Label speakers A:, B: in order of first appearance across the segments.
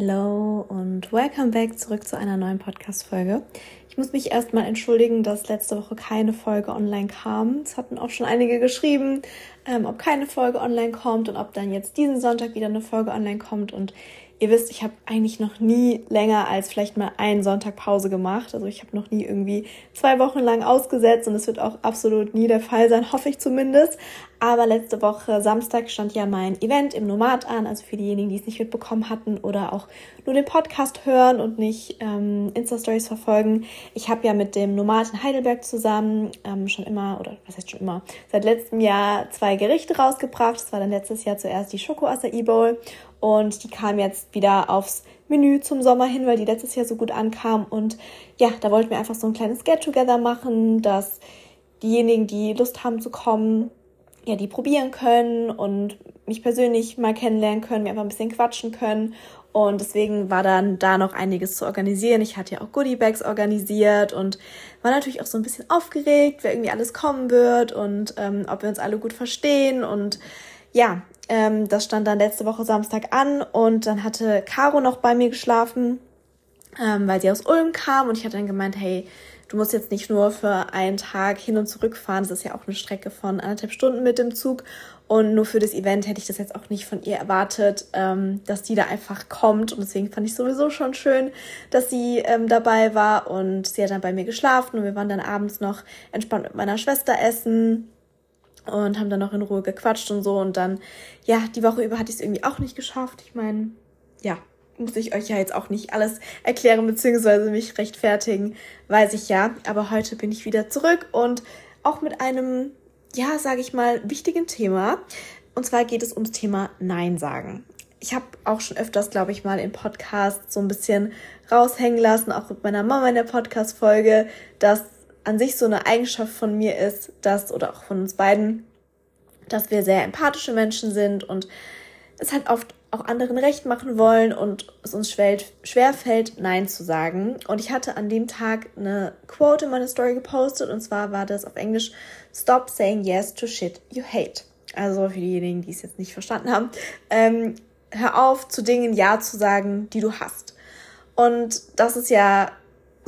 A: Hello und welcome back zurück zu einer neuen Podcast-Folge. Ich muss mich erstmal entschuldigen, dass letzte Woche keine Folge online kam. Es hatten auch schon einige geschrieben, ähm, ob keine Folge online kommt und ob dann jetzt diesen Sonntag wieder eine Folge online kommt. Und Ihr wisst, ich habe eigentlich noch nie länger als vielleicht mal einen Sonntag Pause gemacht. Also ich habe noch nie irgendwie zwei Wochen lang ausgesetzt und es wird auch absolut nie der Fall sein, hoffe ich zumindest. Aber letzte Woche Samstag stand ja mein Event im Nomad an, also für diejenigen, die es nicht mitbekommen hatten oder auch nur den Podcast hören und nicht ähm, Insta-Stories verfolgen. Ich habe ja mit dem Nomad in Heidelberg zusammen ähm, schon immer, oder was heißt schon immer, seit letztem Jahr zwei Gerichte rausgebracht. Das war dann letztes Jahr zuerst die Schoko Acai Bowl und die kam jetzt wieder aufs Menü zum Sommer hin, weil die letztes Jahr so gut ankam. Und ja, da wollten wir einfach so ein kleines Get-Together machen, dass diejenigen, die Lust haben zu kommen, ja, die probieren können und mich persönlich mal kennenlernen können, wir einfach ein bisschen quatschen können. Und deswegen war dann da noch einiges zu organisieren. Ich hatte ja auch Goodiebags organisiert und war natürlich auch so ein bisschen aufgeregt, wer irgendwie alles kommen wird und ähm, ob wir uns alle gut verstehen. Und ja, ähm, das stand dann letzte Woche Samstag an und dann hatte Caro noch bei mir geschlafen, ähm, weil sie aus Ulm kam und ich hatte dann gemeint, hey, du musst jetzt nicht nur für einen Tag hin und zurück fahren, das ist ja auch eine Strecke von anderthalb Stunden mit dem Zug und nur für das Event hätte ich das jetzt auch nicht von ihr erwartet, ähm, dass die da einfach kommt und deswegen fand ich sowieso schon schön, dass sie ähm, dabei war und sie hat dann bei mir geschlafen und wir waren dann abends noch entspannt mit meiner Schwester essen und haben dann noch in Ruhe gequatscht und so. Und dann, ja, die Woche über hatte ich es irgendwie auch nicht geschafft. Ich meine, ja, muss ich euch ja jetzt auch nicht alles erklären bzw. mich rechtfertigen, weiß ich ja. Aber heute bin ich wieder zurück und auch mit einem, ja, sage ich mal, wichtigen Thema. Und zwar geht es ums Thema Nein sagen. Ich habe auch schon öfters, glaube ich, mal im Podcast so ein bisschen raushängen lassen, auch mit meiner Mama in der Podcast-Folge, dass an sich so eine Eigenschaft von mir ist, dass, oder auch von uns beiden, dass wir sehr empathische Menschen sind und es halt oft auch anderen recht machen wollen und es uns schwer fällt, Nein zu sagen. Und ich hatte an dem Tag eine Quote in meine Story gepostet und zwar war das auf Englisch Stop saying yes to shit you hate. Also für diejenigen, die es jetzt nicht verstanden haben, ähm, hör auf, zu Dingen Ja zu sagen, die du hast. Und das ist ja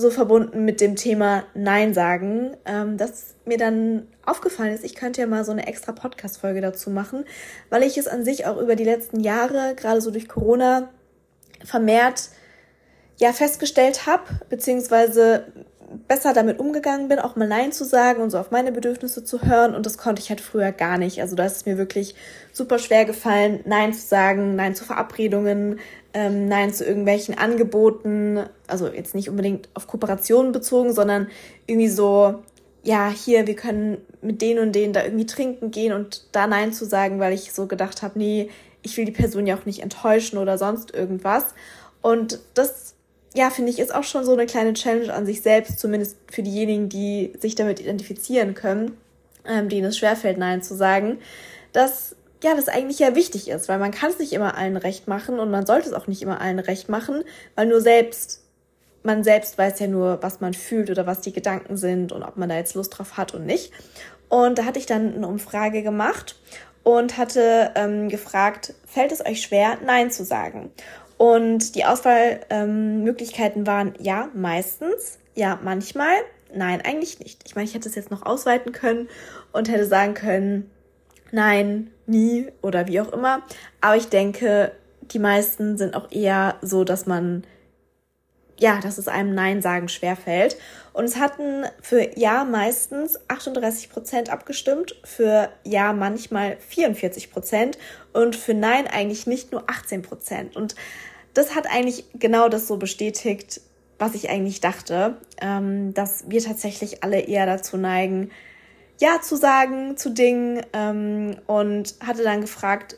A: so verbunden mit dem Thema Nein sagen, ähm, dass mir dann aufgefallen ist, ich könnte ja mal so eine extra Podcast-Folge dazu machen, weil ich es an sich auch über die letzten Jahre, gerade so durch Corona, vermehrt ja festgestellt habe, beziehungsweise besser damit umgegangen bin, auch mal Nein zu sagen und so auf meine Bedürfnisse zu hören. Und das konnte ich halt früher gar nicht. Also da ist es mir wirklich super schwer gefallen, Nein zu sagen, Nein zu Verabredungen, ähm, Nein zu irgendwelchen Angeboten. Also jetzt nicht unbedingt auf Kooperationen bezogen, sondern irgendwie so, ja, hier, wir können mit denen und denen da irgendwie trinken gehen und da Nein zu sagen, weil ich so gedacht habe, nee, ich will die Person ja auch nicht enttäuschen oder sonst irgendwas. Und das ja, finde ich, ist auch schon so eine kleine Challenge an sich selbst, zumindest für diejenigen, die sich damit identifizieren können, ähm, denen es schwerfällt, Nein zu sagen, dass ja, das eigentlich ja wichtig ist, weil man kann es nicht immer allen recht machen und man sollte es auch nicht immer allen recht machen, weil nur selbst, man selbst weiß ja nur, was man fühlt oder was die Gedanken sind und ob man da jetzt Lust drauf hat und nicht. Und da hatte ich dann eine Umfrage gemacht und hatte ähm, gefragt, fällt es euch schwer, Nein zu sagen? Und die Auswahlmöglichkeiten ähm, waren ja, meistens, ja, manchmal, nein, eigentlich nicht. Ich meine, ich hätte es jetzt noch ausweiten können und hätte sagen können, nein, nie oder wie auch immer. Aber ich denke, die meisten sind auch eher so, dass man, ja, dass es einem Nein sagen schwerfällt. Und es hatten für Ja meistens 38 Prozent abgestimmt, für Ja manchmal 44 Prozent und für Nein eigentlich nicht nur 18 Prozent. Und das hat eigentlich genau das so bestätigt, was ich eigentlich dachte, ähm, dass wir tatsächlich alle eher dazu neigen, Ja zu sagen zu Dingen ähm, und hatte dann gefragt,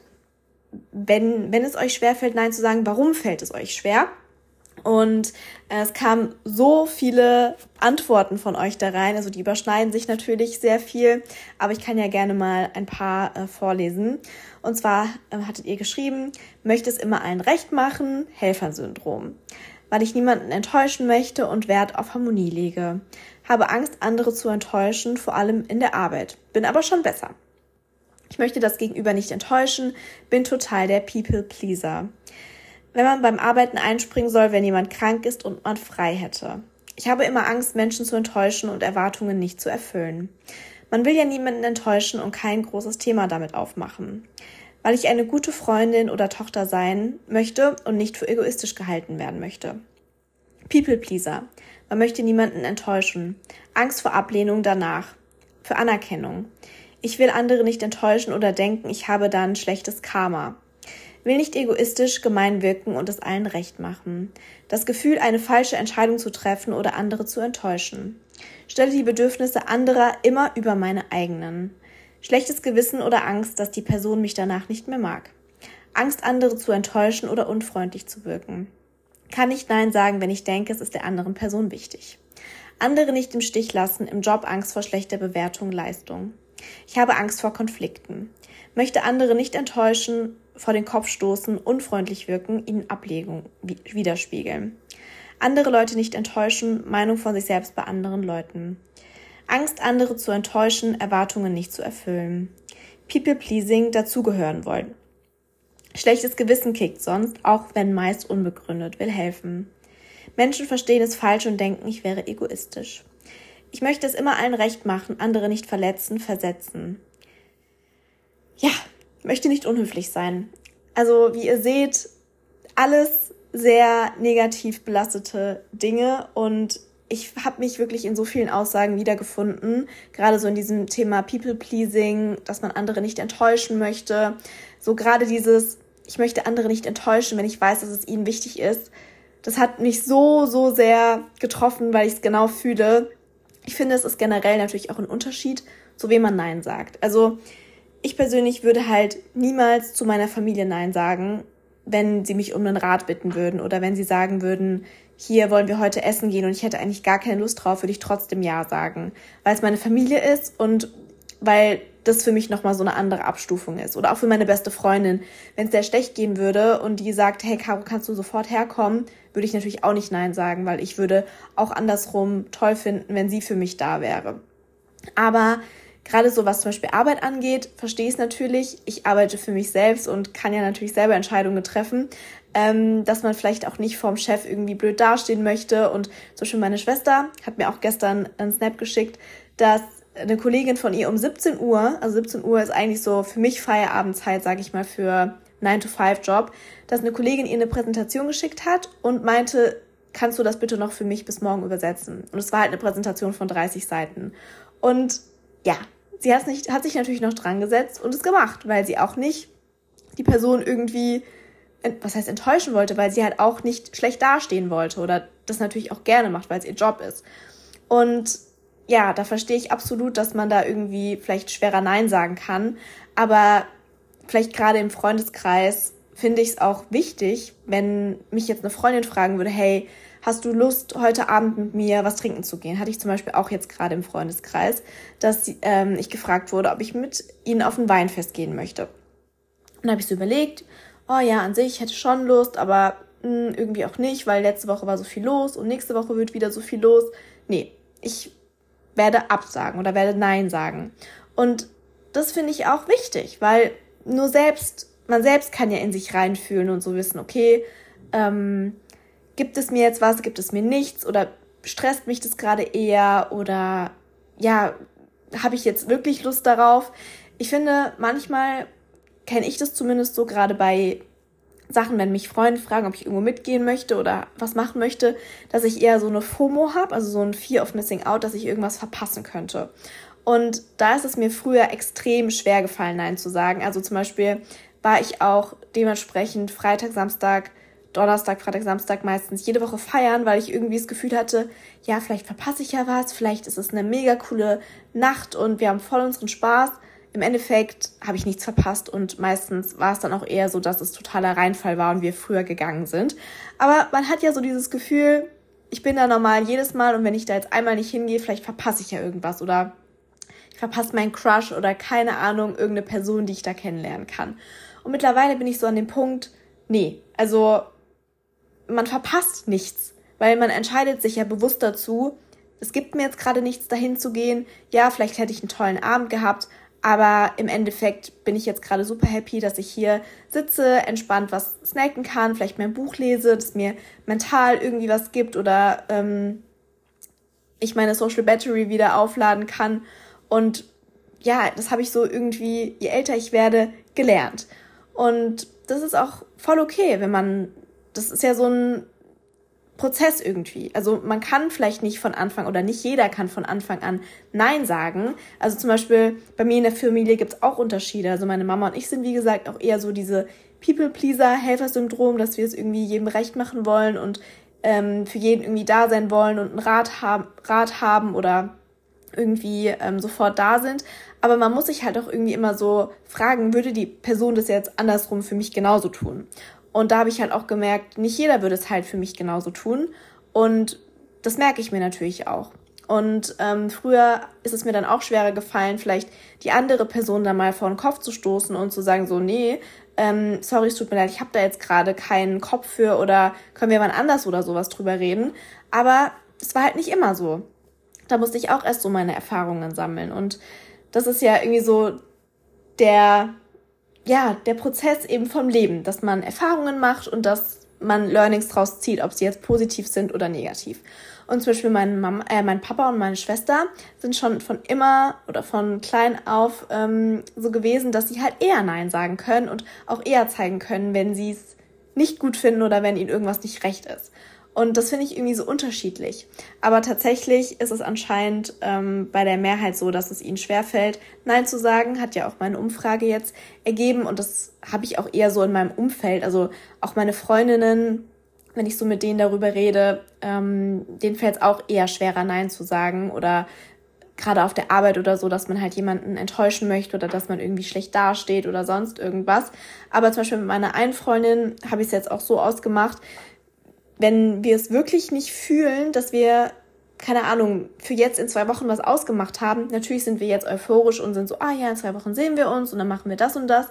A: wenn, wenn es euch schwerfällt, Nein zu sagen, warum fällt es euch schwer? Und äh, es kamen so viele Antworten von euch da rein. Also die überschneiden sich natürlich sehr viel, aber ich kann ja gerne mal ein paar äh, vorlesen. Und zwar äh, hattet ihr geschrieben, möchte es immer allen recht machen, Helfersyndrom. Weil ich niemanden enttäuschen möchte und Wert auf Harmonie lege. Habe Angst, andere zu enttäuschen, vor allem in der Arbeit. Bin aber schon besser. Ich möchte das Gegenüber nicht enttäuschen, bin total der People-Pleaser wenn man beim Arbeiten einspringen soll, wenn jemand krank ist und man frei hätte. Ich habe immer Angst, Menschen zu enttäuschen und Erwartungen nicht zu erfüllen. Man will ja niemanden enttäuschen und kein großes Thema damit aufmachen. Weil ich eine gute Freundin oder Tochter sein möchte und nicht für egoistisch gehalten werden möchte. People Pleaser. Man möchte niemanden enttäuschen. Angst vor Ablehnung danach. Für Anerkennung. Ich will andere nicht enttäuschen oder denken, ich habe dann schlechtes Karma. Will nicht egoistisch gemein wirken und es allen recht machen. Das Gefühl, eine falsche Entscheidung zu treffen oder andere zu enttäuschen. Stelle die Bedürfnisse anderer immer über meine eigenen. Schlechtes Gewissen oder Angst, dass die Person mich danach nicht mehr mag. Angst, andere zu enttäuschen oder unfreundlich zu wirken. Kann nicht Nein sagen, wenn ich denke, es ist der anderen Person wichtig. Andere nicht im Stich lassen, im Job Angst vor schlechter Bewertung, Leistung. Ich habe Angst vor Konflikten. Möchte andere nicht enttäuschen vor den Kopf stoßen, unfreundlich wirken, ihnen Ablegung widerspiegeln. Andere Leute nicht enttäuschen, Meinung von sich selbst bei anderen Leuten. Angst, andere zu enttäuschen, Erwartungen nicht zu erfüllen. People-pleasing, dazugehören wollen. Schlechtes Gewissen kickt sonst, auch wenn meist unbegründet, will helfen. Menschen verstehen es falsch und denken, ich wäre egoistisch. Ich möchte es immer allen recht machen, andere nicht verletzen, versetzen. Ja, möchte nicht unhöflich sein. Also, wie ihr seht, alles sehr negativ belastete Dinge und ich habe mich wirklich in so vielen Aussagen wiedergefunden, gerade so in diesem Thema People-Pleasing, dass man andere nicht enttäuschen möchte. So gerade dieses, ich möchte andere nicht enttäuschen, wenn ich weiß, dass es ihnen wichtig ist. Das hat mich so, so sehr getroffen, weil ich es genau fühle. Ich finde, es ist generell natürlich auch ein Unterschied, zu wem man Nein sagt. Also ich persönlich würde halt niemals zu meiner Familie Nein sagen, wenn sie mich um einen Rat bitten würden oder wenn sie sagen würden, hier wollen wir heute essen gehen und ich hätte eigentlich gar keine Lust drauf, würde ich trotzdem Ja sagen, weil es meine Familie ist und weil das für mich nochmal so eine andere Abstufung ist. Oder auch für meine beste Freundin. Wenn es der schlecht gehen würde und die sagt, hey Caro, kannst du sofort herkommen, würde ich natürlich auch nicht Nein sagen, weil ich würde auch andersrum toll finden, wenn sie für mich da wäre. Aber Gerade so was zum Beispiel Arbeit angeht, verstehe ich es natürlich. Ich arbeite für mich selbst und kann ja natürlich selber Entscheidungen treffen, ähm, dass man vielleicht auch nicht vorm Chef irgendwie blöd dastehen möchte. Und zum Beispiel meine Schwester hat mir auch gestern einen Snap geschickt, dass eine Kollegin von ihr um 17 Uhr, also 17 Uhr ist eigentlich so für mich Feierabendzeit, sage ich mal, für 9-to-5-Job, dass eine Kollegin ihr eine Präsentation geschickt hat und meinte, kannst du das bitte noch für mich bis morgen übersetzen? Und es war halt eine Präsentation von 30 Seiten. Und ja, sie hat, nicht, hat sich natürlich noch dran gesetzt und es gemacht, weil sie auch nicht die Person irgendwie, was heißt enttäuschen wollte, weil sie halt auch nicht schlecht dastehen wollte oder das natürlich auch gerne macht, weil es ihr Job ist. Und ja, da verstehe ich absolut, dass man da irgendwie vielleicht schwerer Nein sagen kann, aber vielleicht gerade im Freundeskreis finde ich es auch wichtig, wenn mich jetzt eine Freundin fragen würde, hey, hast du Lust, heute Abend mit mir was trinken zu gehen? Hatte ich zum Beispiel auch jetzt gerade im Freundeskreis, dass ähm, ich gefragt wurde, ob ich mit ihnen auf ein Weinfest gehen möchte. Und habe ich so überlegt, oh ja, an sich hätte schon Lust, aber mh, hm, irgendwie auch nicht, weil letzte Woche war so viel los und nächste Woche wird wieder so viel los. Nee, ich werde absagen oder werde Nein sagen. Und das finde ich auch wichtig, weil nur selbst, man selbst kann ja in sich reinfühlen und so wissen, okay, ähm, gibt es mir jetzt was, gibt es mir nichts oder stresst mich das gerade eher oder ja, habe ich jetzt wirklich Lust darauf? Ich finde, manchmal kenne ich das zumindest so gerade bei Sachen, wenn mich Freunde fragen, ob ich irgendwo mitgehen möchte oder was machen möchte, dass ich eher so eine FOMO habe, also so ein Fear of Missing Out, dass ich irgendwas verpassen könnte. Und da ist es mir früher extrem schwer gefallen, Nein zu sagen. Also zum Beispiel war ich auch dementsprechend Freitag, Samstag Donnerstag, Freitag, Samstag meistens jede Woche feiern, weil ich irgendwie das Gefühl hatte, ja, vielleicht verpasse ich ja was, vielleicht ist es eine mega coole Nacht und wir haben voll unseren Spaß. Im Endeffekt habe ich nichts verpasst und meistens war es dann auch eher so, dass es totaler Reinfall war und wir früher gegangen sind. Aber man hat ja so dieses Gefühl, ich bin da normal jedes Mal und wenn ich da jetzt einmal nicht hingehe, vielleicht verpasse ich ja irgendwas oder ich verpasse meinen Crush oder keine Ahnung, irgendeine Person, die ich da kennenlernen kann. Und mittlerweile bin ich so an dem Punkt, nee, also man verpasst nichts, weil man entscheidet sich ja bewusst dazu, es gibt mir jetzt gerade nichts dahin zu gehen. Ja, vielleicht hätte ich einen tollen Abend gehabt, Aber im Endeffekt bin ich jetzt gerade super happy, dass ich hier sitze, entspannt was snacken kann, vielleicht mein Buch lese, das mir mental irgendwie was gibt oder ähm, ich meine Social Battery wieder aufladen kann. Und ja, das habe ich so irgendwie, je älter ich werde, gelernt. Und das ist auch voll okay, wenn man, das ist ja so ein Prozess irgendwie. Also man kann vielleicht nicht von Anfang oder nicht jeder kann von Anfang an Nein sagen. Also zum Beispiel bei mir in der Familie gibt es auch Unterschiede. Also meine Mama und ich sind wie gesagt auch eher so diese People-Pleaser, Helfersyndrom, dass wir es irgendwie jedem recht machen wollen und ähm, für jeden irgendwie da sein wollen und einen Rat, haben, Rat haben oder irgendwie ähm, sofort da sind. Aber man muss sich halt auch irgendwie immer so fragen, würde die Person das jetzt andersrum für mich genauso tun? Und da habe ich halt auch gemerkt, nicht jeder würde es halt für mich genauso tun. Und das merke ich mir natürlich auch. Und ähm, früher ist es mir dann auch schwerer gefallen, vielleicht die andere Person da mal vor den Kopf zu stoßen und zu sagen, so, nee, ähm, sorry, es tut mir leid, ich habe da jetzt gerade keinen Kopf für oder können wir mal anders oder sowas drüber reden. Aber es war halt nicht immer so. Da musste ich auch erst so meine Erfahrungen sammeln. Und das ist ja irgendwie so der ja, der Prozess eben vom Leben, dass man Erfahrungen macht und dass man Learnings draus zieht, ob sie jetzt positiv sind oder negativ. Und zum Beispiel mein, Mama, äh, mein Papa und meine Schwester sind schon von immer oder von klein auf ähm, so gewesen, dass sie halt eher Nein sagen können und auch eher zeigen können, wenn sie es nicht gut finden oder wenn ihnen irgendwas nicht recht ist. Und das finde ich irgendwie so unterschiedlich. Aber tatsächlich ist es anscheinend ähm, bei der Mehrheit so, dass es ihnen schwerfällt, Nein zu sagen. Hat ja auch meine Umfrage jetzt ergeben. Und das habe ich auch eher so in meinem Umfeld. Also auch meine Freundinnen, wenn ich so mit denen darüber rede, ähm, denen fällt es auch eher schwerer, Nein zu sagen. Oder gerade auf der Arbeit oder so, dass man halt jemanden enttäuschen möchte oder dass man irgendwie schlecht dasteht oder sonst irgendwas. Aber zum Beispiel mit meiner einen Freundin habe ich es jetzt auch so ausgemacht, wenn wir es wirklich nicht fühlen, dass wir, keine Ahnung, für jetzt in zwei Wochen was ausgemacht haben, natürlich sind wir jetzt euphorisch und sind so, ah ja, in zwei Wochen sehen wir uns und dann machen wir das und das.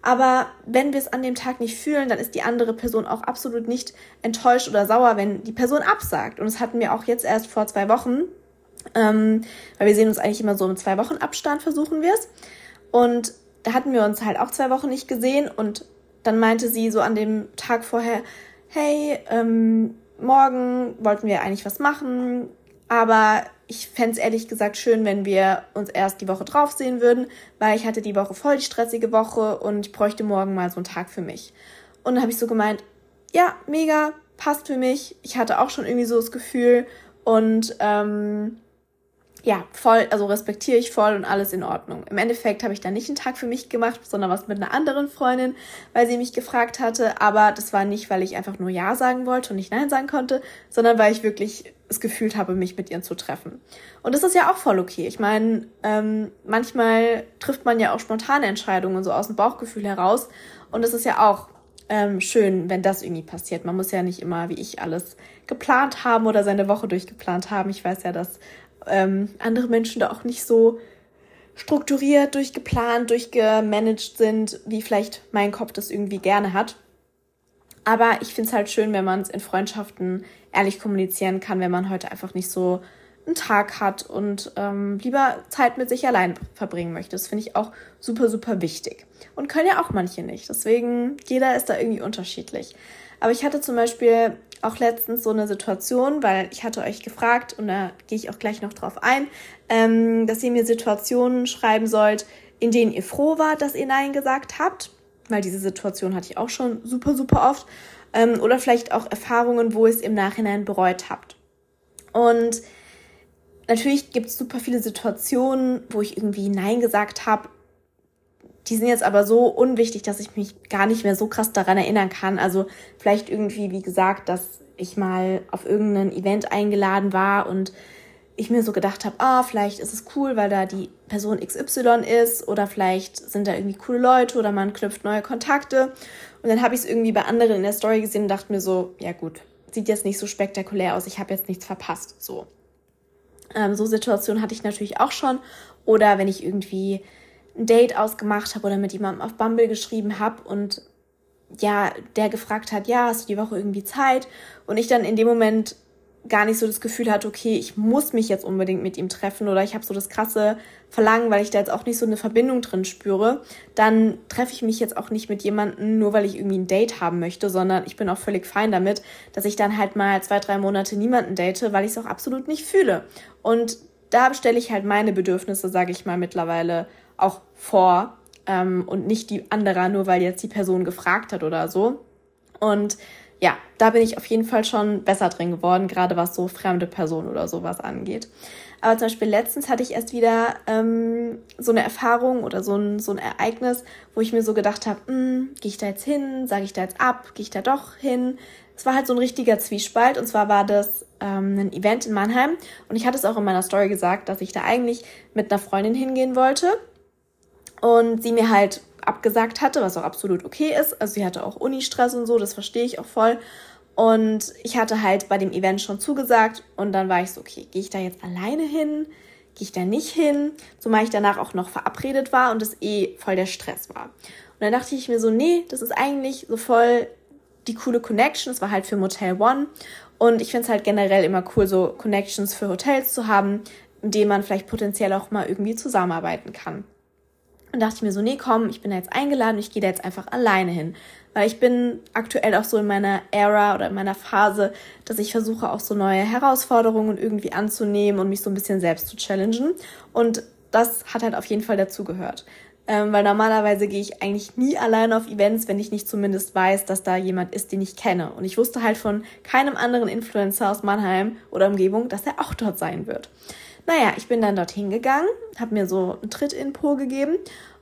A: Aber wenn wir es an dem Tag nicht fühlen, dann ist die andere Person auch absolut nicht enttäuscht oder sauer, wenn die Person absagt. Und das hatten wir auch jetzt erst vor zwei Wochen, ähm, weil wir sehen uns eigentlich immer so im zwei Wochen Abstand, versuchen wir es. Und da hatten wir uns halt auch zwei Wochen nicht gesehen und dann meinte sie so an dem Tag vorher, hey, ähm, morgen wollten wir eigentlich was machen, aber ich fände es ehrlich gesagt schön, wenn wir uns erst die Woche drauf sehen würden, weil ich hatte die Woche voll die stressige Woche und ich bräuchte morgen mal so einen Tag für mich. Und dann habe ich so gemeint, ja, mega, passt für mich. Ich hatte auch schon irgendwie so das Gefühl und ähm, ja, voll, also respektiere ich voll und alles in Ordnung. Im Endeffekt habe ich dann nicht einen Tag für mich gemacht, sondern was mit einer anderen Freundin, weil sie mich gefragt hatte. Aber das war nicht, weil ich einfach nur Ja sagen wollte und nicht Nein sagen konnte, sondern weil ich wirklich es gefühlt habe, mich mit ihr zu treffen. Und das ist ja auch voll okay. Ich meine, ähm, manchmal trifft man ja auch spontane Entscheidungen so aus dem Bauchgefühl heraus. Und es ist ja auch ähm, schön, wenn das irgendwie passiert. Man muss ja nicht immer, wie ich, alles geplant haben oder seine Woche durchgeplant haben. Ich weiß ja, dass ähm, andere Menschen da auch nicht so strukturiert, durchgeplant, durchgemanagt sind, wie vielleicht mein Kopf das irgendwie gerne hat. Aber ich finde es halt schön, wenn man es in Freundschaften ehrlich kommunizieren kann, wenn man heute einfach nicht so einen Tag hat und ähm, lieber Zeit mit sich allein verbringen möchte. Das finde ich auch super, super wichtig. Und können ja auch manche nicht. Deswegen, jeder ist da irgendwie unterschiedlich. Aber ich hatte zum Beispiel auch letztens so eine Situation, weil ich hatte euch gefragt, und da gehe ich auch gleich noch drauf ein, ähm, dass ihr mir Situationen schreiben sollt, in denen ihr froh wart, dass ihr Nein gesagt habt, weil diese Situation hatte ich auch schon super, super oft, ähm, oder vielleicht auch Erfahrungen, wo ihr es im Nachhinein bereut habt. Und natürlich gibt es super viele Situationen, wo ich irgendwie Nein gesagt habe, die sind jetzt aber so unwichtig, dass ich mich gar nicht mehr so krass daran erinnern kann. Also vielleicht irgendwie, wie gesagt, dass ich mal auf irgendein Event eingeladen war und ich mir so gedacht habe, ah, vielleicht ist es cool, weil da die Person XY ist oder vielleicht sind da irgendwie coole Leute oder man knüpft neue Kontakte. Und dann habe ich es irgendwie bei anderen in der Story gesehen und dachte mir so, ja gut, sieht jetzt nicht so spektakulär aus, ich habe jetzt nichts verpasst. So. Ähm, so Situationen hatte ich natürlich auch schon. Oder wenn ich irgendwie ein Date ausgemacht habe oder mit jemandem auf Bumble geschrieben habe und ja, der gefragt hat, ja, hast du die Woche irgendwie Zeit? Und ich dann in dem Moment gar nicht so das Gefühl hatte, okay, ich muss mich jetzt unbedingt mit ihm treffen oder ich habe so das krasse Verlangen, weil ich da jetzt auch nicht so eine Verbindung drin spüre, dann treffe ich mich jetzt auch nicht mit jemandem, nur weil ich irgendwie ein Date haben möchte, sondern ich bin auch völlig fein damit, dass ich dann halt mal zwei, drei Monate niemanden date, weil ich es auch absolut nicht fühle. Und da stelle ich halt meine Bedürfnisse, sage ich mal, mittlerweile auch vor ähm, und nicht die anderer, nur weil jetzt die Person gefragt hat oder so. Und ja, da bin ich auf jeden Fall schon besser drin geworden, gerade was so fremde Personen oder sowas angeht. Aber zum Beispiel letztens hatte ich erst wieder ähm, so eine Erfahrung oder so ein, so ein Ereignis, wo ich mir so gedacht habe, hm, gehe ich da jetzt hin, sage ich da jetzt ab, gehe ich da doch hin. Es war halt so ein richtiger Zwiespalt und zwar war das ähm, ein Event in Mannheim und ich hatte es auch in meiner Story gesagt, dass ich da eigentlich mit einer Freundin hingehen wollte und sie mir halt abgesagt hatte, was auch absolut okay ist. Also sie hatte auch Uni-Stress und so, das verstehe ich auch voll. Und ich hatte halt bei dem Event schon zugesagt und dann war ich so, okay, gehe ich da jetzt alleine hin? Gehe ich da nicht hin? Zumal ich danach auch noch verabredet war und es eh voll der Stress war. Und dann dachte ich mir so, nee, das ist eigentlich so voll die coole Connection. Es war halt für Motel One. Und ich finde es halt generell immer cool, so Connections für Hotels zu haben, mit denen man vielleicht potenziell auch mal irgendwie zusammenarbeiten kann. Und dachte ich mir so, nee, komm, ich bin da jetzt eingeladen, ich gehe da jetzt einfach alleine hin. Weil ich bin aktuell auch so in meiner Era oder in meiner Phase, dass ich versuche auch so neue Herausforderungen irgendwie anzunehmen und mich so ein bisschen selbst zu challengen. Und das hat halt auf jeden Fall dazugehört. Ähm, weil normalerweise gehe ich eigentlich nie alleine auf Events, wenn ich nicht zumindest weiß, dass da jemand ist, den ich kenne. Und ich wusste halt von keinem anderen Influencer aus Mannheim oder Umgebung, dass er auch dort sein wird. Naja, ich bin dann dorthin gegangen, habe mir so einen Tritt in Po gegeben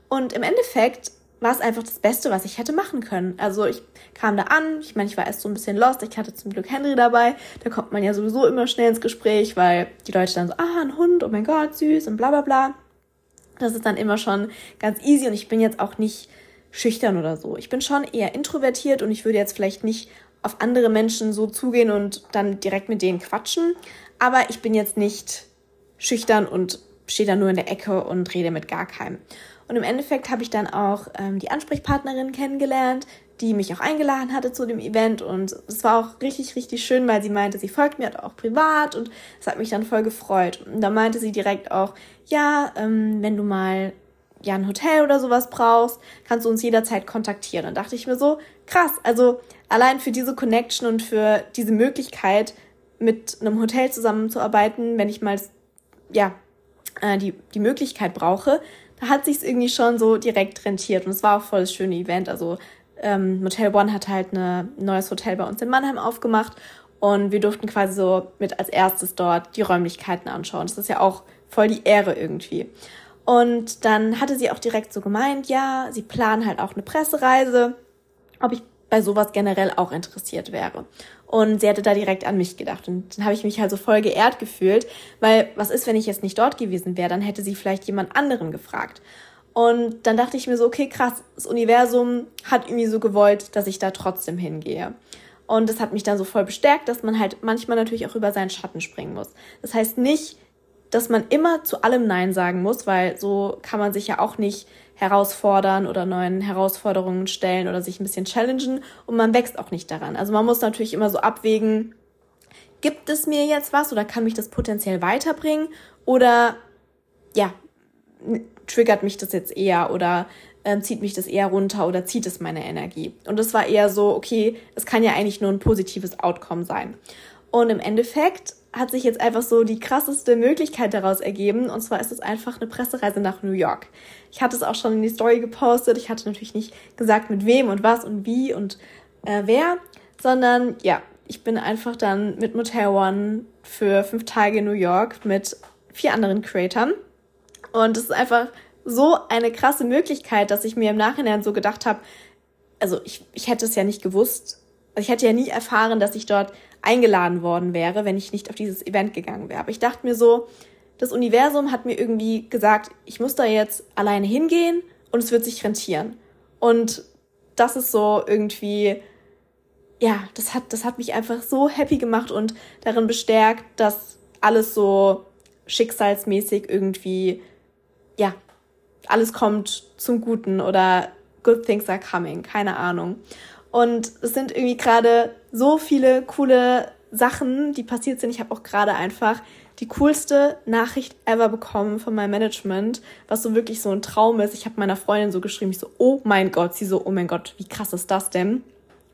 A: und im Endeffekt war es einfach das Beste, was ich hätte machen können. Also ich kam da an, ich meine, ich war erst so ein bisschen lost, ich hatte zum Glück Henry dabei, da kommt man ja sowieso immer schnell ins Gespräch, weil die Leute dann so, ah, ein Hund, oh mein Gott, süß und bla bla bla. Das ist dann immer schon ganz easy und ich bin jetzt auch nicht schüchtern oder so. Ich bin schon eher introvertiert und ich würde jetzt vielleicht nicht auf andere Menschen so zugehen und dann direkt mit denen quatschen, aber ich bin jetzt nicht schüchtern und stehe da nur in der Ecke und rede mit gar keinem. Und im Endeffekt habe ich dann auch ähm, die Ansprechpartnerin kennengelernt, die mich auch eingeladen hatte zu dem Event. Und es war auch richtig, richtig schön, weil sie meinte, sie folgt mir auch privat und es hat mich dann voll gefreut. Und da meinte sie direkt auch, ja, ähm, wenn du mal ja ein Hotel oder sowas brauchst, kannst du uns jederzeit kontaktieren. Und dachte ich mir so, krass, also allein für diese Connection und für diese Möglichkeit, mit einem Hotel zusammenzuarbeiten, wenn ich mal ja, äh, die, die Möglichkeit brauche, da hat sich's irgendwie schon so direkt rentiert. Und es war auch voll das schöne Event. Also ähm, Motel One hat halt ein neues Hotel bei uns in Mannheim aufgemacht und wir durften quasi so mit als erstes dort die Räumlichkeiten anschauen. Das ist ja auch voll die Ehre irgendwie. Und dann hatte sie auch direkt so gemeint, ja, sie planen halt auch eine Pressereise, ob ich bei sowas generell auch interessiert wäre. Und sie hatte da direkt an mich gedacht. Und dann habe ich mich halt so voll geehrt gefühlt, weil was ist, wenn ich jetzt nicht dort gewesen wäre? Dann hätte sie vielleicht jemand anderen gefragt. Und dann dachte ich mir so, okay, krass, das Universum hat irgendwie so gewollt, dass ich da trotzdem hingehe. Und das hat mich dann so voll bestärkt, dass man halt manchmal natürlich auch über seinen Schatten springen muss. Das heißt nicht, dass man immer zu allem Nein sagen muss, weil so kann man sich ja auch nicht herausfordern oder neuen Herausforderungen stellen oder sich ein bisschen challengen und man wächst auch nicht daran. Also man muss natürlich immer so abwägen, gibt es mir jetzt was oder kann mich das potenziell weiterbringen oder ja, triggert mich das jetzt eher oder äh, zieht mich das eher runter oder zieht es meine Energie. Und das war eher so, okay, es kann ja eigentlich nur ein positives Outcome sein. Und im Endeffekt hat sich jetzt einfach so die krasseste Möglichkeit daraus ergeben. Und zwar ist es einfach eine Pressereise nach New York. Ich hatte es auch schon in die Story gepostet. Ich hatte natürlich nicht gesagt, mit wem und was und wie und äh, wer, sondern ja, ich bin einfach dann mit Motel One für fünf Tage in New York mit vier anderen Creatoren. Und es ist einfach so eine krasse Möglichkeit, dass ich mir im Nachhinein so gedacht habe, also ich, ich hätte es ja nicht gewusst. Also ich hätte ja nie erfahren, dass ich dort eingeladen worden wäre, wenn ich nicht auf dieses Event gegangen wäre. Aber ich dachte mir so, das Universum hat mir irgendwie gesagt, ich muss da jetzt alleine hingehen und es wird sich rentieren. Und das ist so irgendwie, ja, das hat, das hat mich einfach so happy gemacht und darin bestärkt, dass alles so schicksalsmäßig irgendwie, ja, alles kommt zum Guten oder good things are coming, keine Ahnung. Und es sind irgendwie gerade so viele coole Sachen, die passiert sind. Ich habe auch gerade einfach die coolste Nachricht ever bekommen von meinem Management, was so wirklich so ein Traum ist. Ich habe meiner Freundin so geschrieben, ich so, oh mein Gott, sie so, oh mein Gott, wie krass ist das denn?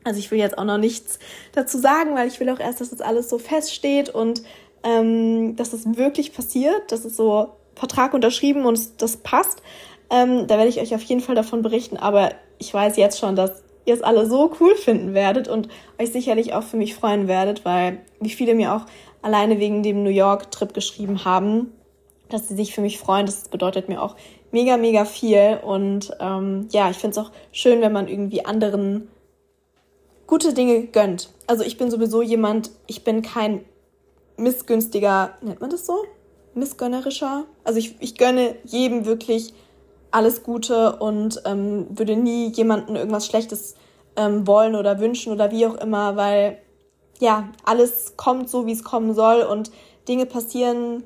A: Also ich will jetzt auch noch nichts dazu sagen, weil ich will auch erst, dass das alles so feststeht und ähm, dass das wirklich passiert, dass es so Vertrag unterschrieben und das passt. Ähm, da werde ich euch auf jeden Fall davon berichten, aber ich weiß jetzt schon, dass ihr es alle so cool finden werdet und euch sicherlich auch für mich freuen werdet, weil wie viele mir auch alleine wegen dem New York-Trip geschrieben haben, dass sie sich für mich freuen. Das bedeutet mir auch mega, mega viel. Und ähm, ja, ich finde es auch schön, wenn man irgendwie anderen gute Dinge gönnt. Also ich bin sowieso jemand, ich bin kein missgünstiger, nennt man das so? Missgönnerischer. Also ich, ich gönne jedem wirklich alles Gute und ähm, würde nie jemanden irgendwas Schlechtes ähm, wollen oder wünschen oder wie auch immer, weil ja, alles kommt so, wie es kommen soll und Dinge passieren,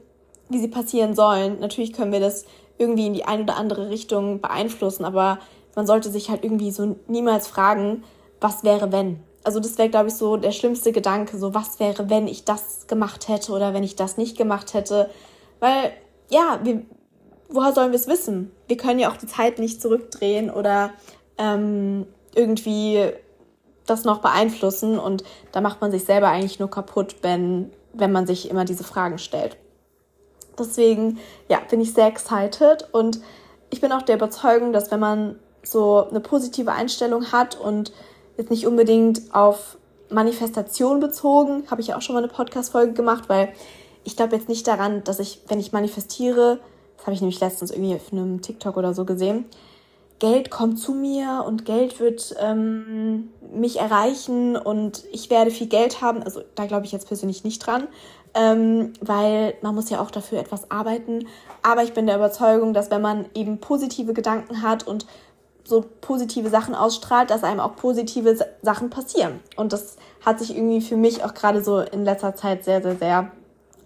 A: wie sie passieren sollen. Natürlich können wir das irgendwie in die eine oder andere Richtung beeinflussen, aber man sollte sich halt irgendwie so niemals fragen, was wäre, wenn. Also das wäre, glaube ich, so der schlimmste Gedanke, so was wäre, wenn ich das gemacht hätte oder wenn ich das nicht gemacht hätte. Weil, ja, wir, woher sollen wir es wissen? Wir können ja auch die Zeit nicht zurückdrehen oder ähm, irgendwie das noch beeinflussen und da macht man sich selber eigentlich nur kaputt, wenn, wenn man sich immer diese Fragen stellt. Deswegen, ja, bin ich sehr excited und ich bin auch der Überzeugung, dass wenn man so eine positive Einstellung hat und jetzt nicht unbedingt auf Manifestation bezogen, habe ich ja auch schon mal eine Podcast-Folge gemacht, weil ich glaube jetzt nicht daran, dass ich, wenn ich manifestiere, das habe ich nämlich letztens irgendwie auf einem TikTok oder so gesehen, Geld kommt zu mir und Geld wird ähm, mich erreichen und ich werde viel Geld haben. Also da glaube ich jetzt persönlich nicht dran, ähm, weil man muss ja auch dafür etwas arbeiten. Aber ich bin der Überzeugung, dass wenn man eben positive Gedanken hat und so positive Sachen ausstrahlt, dass einem auch positive Sachen passieren. Und das hat sich irgendwie für mich auch gerade so in letzter Zeit sehr, sehr, sehr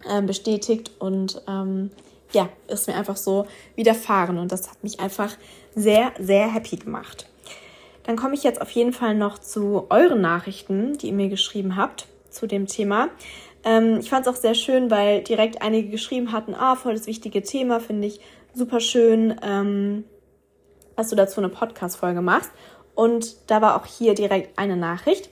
A: äh, bestätigt und ähm, ja, ist mir einfach so widerfahren und das hat mich einfach sehr, sehr happy gemacht. Dann komme ich jetzt auf jeden Fall noch zu euren Nachrichten, die ihr mir geschrieben habt zu dem Thema. Ähm, ich fand es auch sehr schön, weil direkt einige geschrieben hatten, ah, voll das wichtige Thema, finde ich super schön, ähm, dass du dazu eine Podcast-Folge machst. Und da war auch hier direkt eine Nachricht.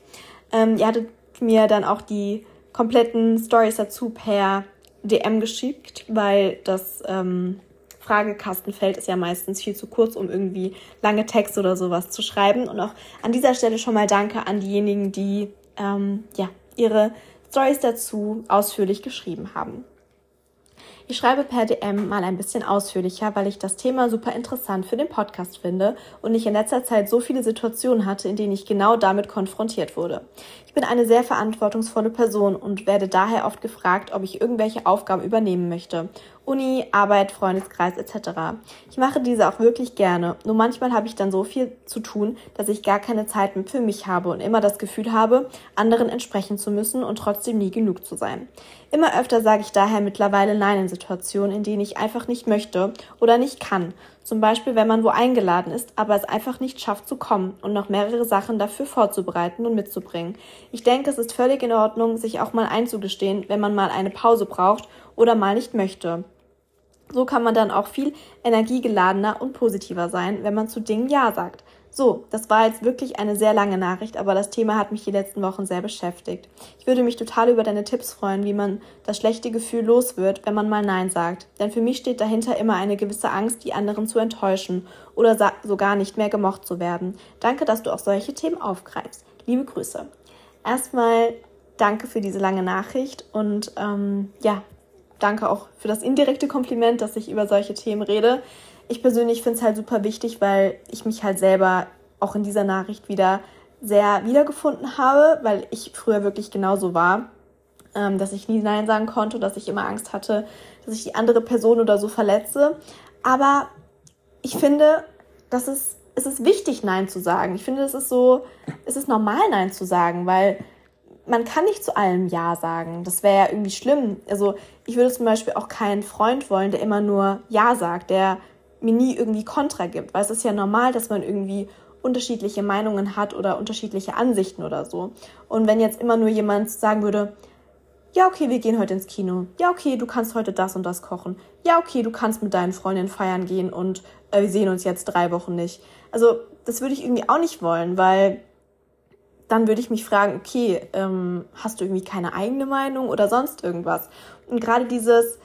A: Ähm, ihr hattet mir dann auch die kompletten Stories dazu per DM geschickt, weil das ähm, Fragekastenfeld ist ja meistens viel zu kurz, um irgendwie lange Texte oder sowas zu schreiben. Und auch an dieser Stelle schon mal danke an diejenigen, die ähm, ja, ihre Stories dazu ausführlich geschrieben haben. Ich schreibe per DM mal ein bisschen ausführlicher, weil ich das Thema super interessant für den Podcast finde und ich in letzter Zeit so viele Situationen hatte, in denen ich genau damit konfrontiert wurde. Ich bin eine sehr verantwortungsvolle Person und werde daher oft gefragt, ob ich irgendwelche Aufgaben übernehmen möchte. Uni, Arbeit, Freundeskreis etc. Ich mache diese auch wirklich gerne, nur manchmal habe ich dann so viel zu tun, dass ich gar keine Zeit mehr für mich habe und immer das Gefühl habe, anderen entsprechen zu müssen und trotzdem nie genug zu sein. Immer öfter sage ich daher mittlerweile Nein in Situationen, in denen ich einfach nicht möchte oder nicht kann. Zum Beispiel, wenn man wo eingeladen ist, aber es einfach nicht schafft zu kommen und noch mehrere Sachen dafür vorzubereiten und mitzubringen. Ich denke, es ist völlig in Ordnung, sich auch mal einzugestehen, wenn man mal eine Pause braucht oder mal nicht möchte. So kann man dann auch viel energiegeladener und positiver sein, wenn man zu Dingen Ja sagt. So, das war jetzt wirklich eine sehr lange Nachricht, aber das Thema hat mich die letzten Wochen sehr beschäftigt. Ich würde mich total über deine Tipps freuen, wie man das schlechte Gefühl los wird, wenn man mal Nein sagt. Denn für mich steht dahinter immer eine gewisse Angst, die anderen zu enttäuschen oder sogar nicht mehr gemocht zu werden. Danke, dass du auch solche Themen aufgreifst. Liebe Grüße. Erstmal danke für diese lange Nachricht und ähm, ja, danke auch für das indirekte Kompliment, dass ich über solche Themen rede. Ich persönlich finde es halt super wichtig, weil ich mich halt selber auch in dieser Nachricht wieder sehr wiedergefunden habe, weil ich früher wirklich genauso war, ähm, dass ich nie Nein sagen konnte, dass ich immer Angst hatte, dass ich die andere Person oder so verletze. Aber ich finde, dass es, es ist wichtig, Nein zu sagen. Ich finde, es ist so, es ist normal, Nein zu sagen, weil man kann nicht zu allem Ja sagen. Das wäre ja irgendwie schlimm. Also ich würde zum Beispiel auch keinen Freund wollen, der immer nur Ja sagt, der mir nie irgendwie Kontra gibt, weil es ist ja normal, dass man irgendwie unterschiedliche Meinungen hat oder unterschiedliche Ansichten oder so. Und wenn jetzt immer nur jemand sagen würde, ja, okay, wir gehen heute ins Kino. Ja, okay, du kannst heute das und das kochen. Ja, okay, du kannst mit deinen Freundinnen feiern gehen und äh, wir sehen uns jetzt drei Wochen nicht. Also, das würde ich irgendwie auch nicht wollen, weil dann würde ich mich fragen, okay, ähm, hast du irgendwie keine eigene Meinung oder sonst irgendwas? Und gerade dieses,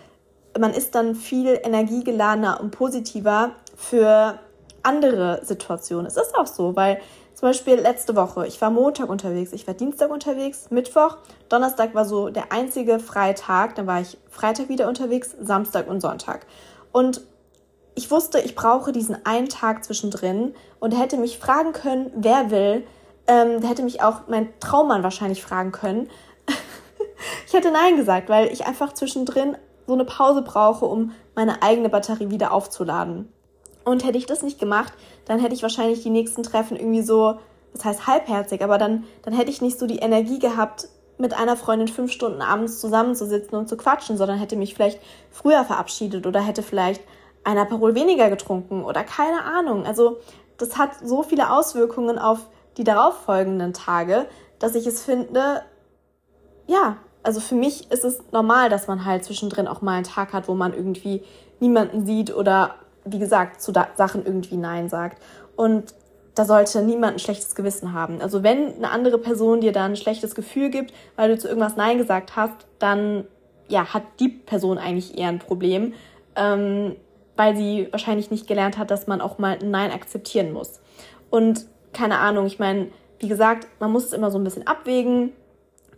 A: man ist dann viel energiegeladener und positiver für andere Situationen. Es ist auch so, weil zum Beispiel letzte Woche, ich war Montag unterwegs, ich war Dienstag unterwegs, Mittwoch, Donnerstag war so der einzige Freitag, dann war ich Freitag wieder unterwegs, Samstag und Sonntag. Und ich wusste, ich brauche diesen einen Tag zwischendrin und hätte mich fragen können, wer will. Ähm, der hätte mich auch mein Traummann wahrscheinlich fragen können. ich hätte Nein gesagt, weil ich einfach zwischendrin so eine Pause brauche, um meine eigene Batterie wieder aufzuladen. Und hätte ich das nicht gemacht, dann hätte ich wahrscheinlich die nächsten Treffen irgendwie so, das heißt halbherzig, aber dann, dann hätte ich nicht so die Energie gehabt, mit einer Freundin fünf Stunden abends zusammenzusitzen und zu quatschen, sondern hätte mich vielleicht früher verabschiedet oder hätte vielleicht einer Parol weniger getrunken oder keine Ahnung. Also das hat so viele Auswirkungen auf die darauffolgenden Tage, dass ich es finde, ja, also für mich ist es normal, dass man halt zwischendrin auch mal einen Tag hat, wo man irgendwie niemanden sieht oder wie gesagt, zu Sachen irgendwie Nein sagt. Und da sollte niemand ein schlechtes Gewissen haben. Also wenn eine andere Person dir da ein schlechtes Gefühl gibt, weil du zu irgendwas Nein gesagt hast, dann ja, hat die Person eigentlich eher ein Problem, ähm, weil sie wahrscheinlich nicht gelernt hat, dass man auch mal ein Nein akzeptieren muss. Und keine Ahnung, ich meine, wie gesagt, man muss es immer so ein bisschen abwägen,